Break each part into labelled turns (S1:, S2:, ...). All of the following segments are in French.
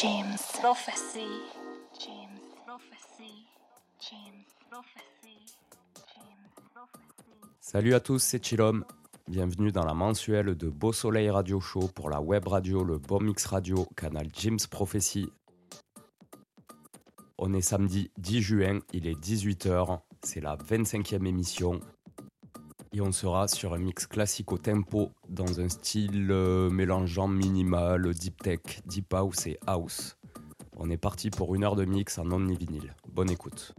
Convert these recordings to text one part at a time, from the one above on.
S1: James Prophecy. James Prophecy. James Prophecy. James Prophecy.
S2: Salut à tous, c'est Chilom. Bienvenue dans la mensuelle de Beau Soleil Radio Show pour la web radio, le Bon Mix Radio, canal James Prophecy. On est samedi 10 juin, il est 18h, c'est la 25e émission. Et on sera sur un mix classique au tempo, dans un style euh, mélangeant minimal, deep tech, deep house et house. On est parti pour une heure de mix en omni-vinyle. Bonne écoute.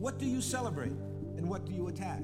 S3: What do you celebrate and what do you attack?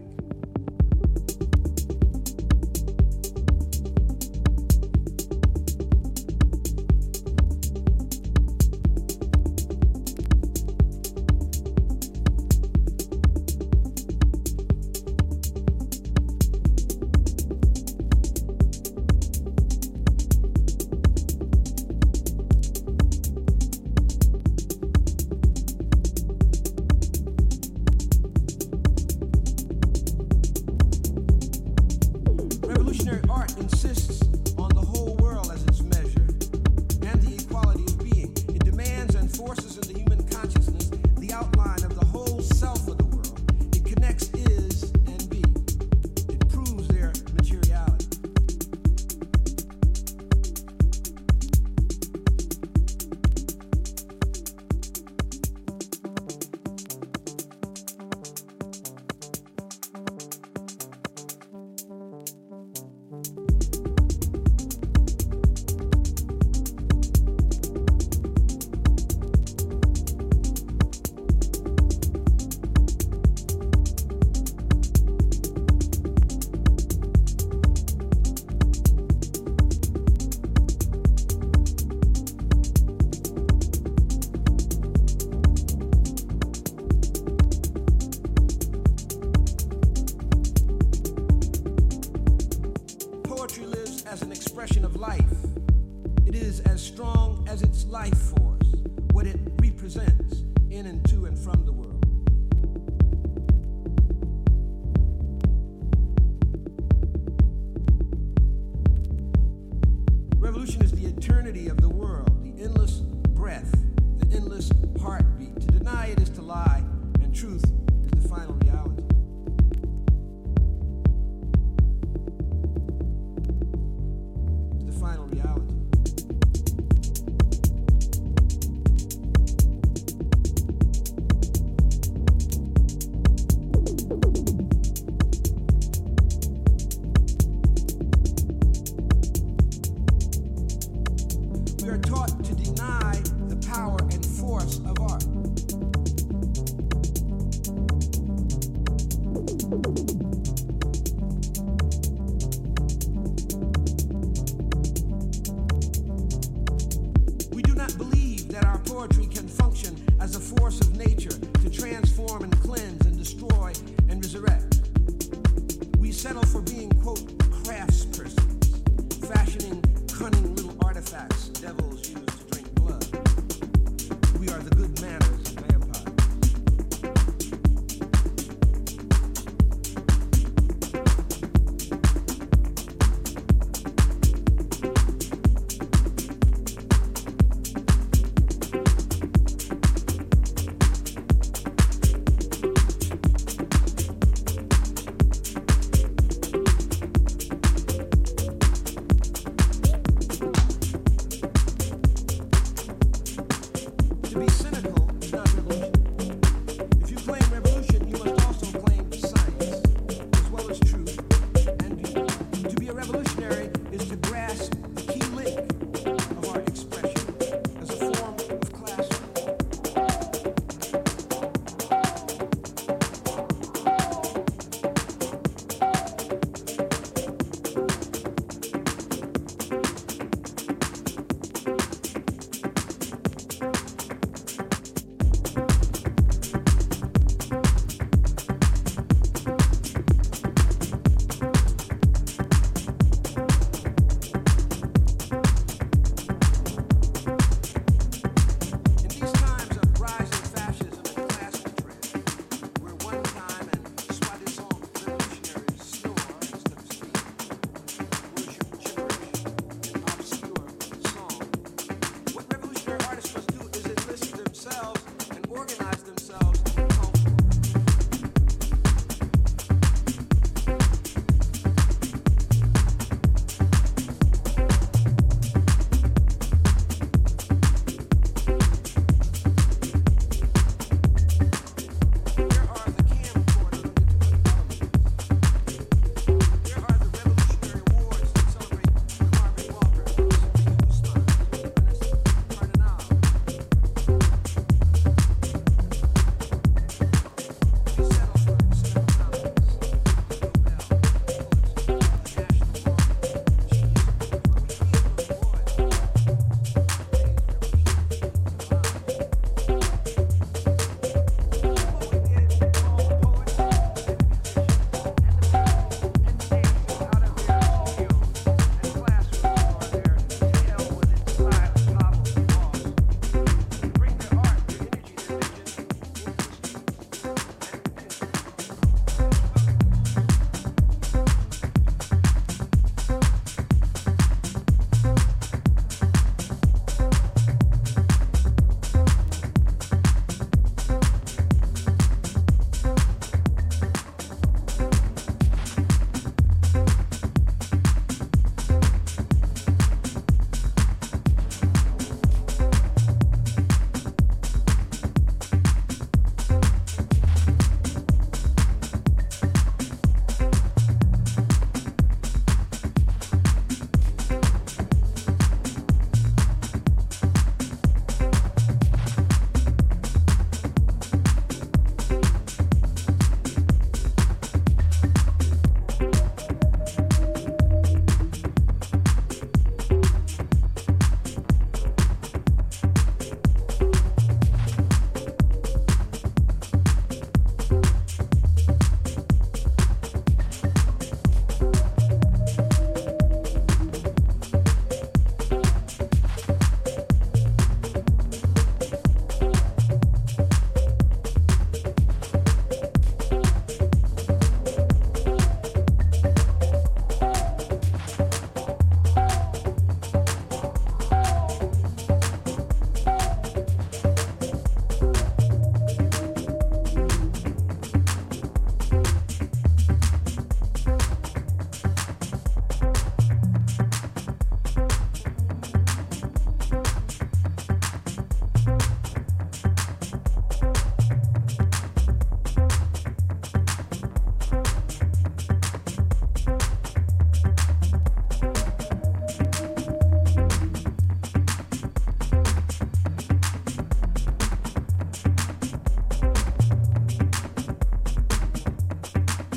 S3: Evolution is the eternity of
S4: the world, the endless breath, the endless heartbeat. To deny it is to lie, and truth is the final
S1: reality.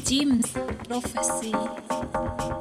S1: Jim's Prophecy.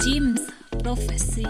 S1: Jim's prophecy.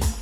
S1: Prophecy.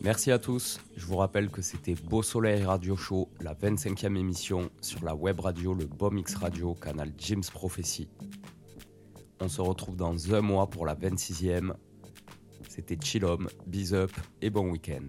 S2: Merci à tous. Je vous rappelle que c'était Beau Soleil Radio Show, la 25e émission sur la web radio, le BOMX Radio, canal Jim's Prophecy. On se retrouve dans un mois pour la 26e. C'était Chillom, Biz Up et bon week-end.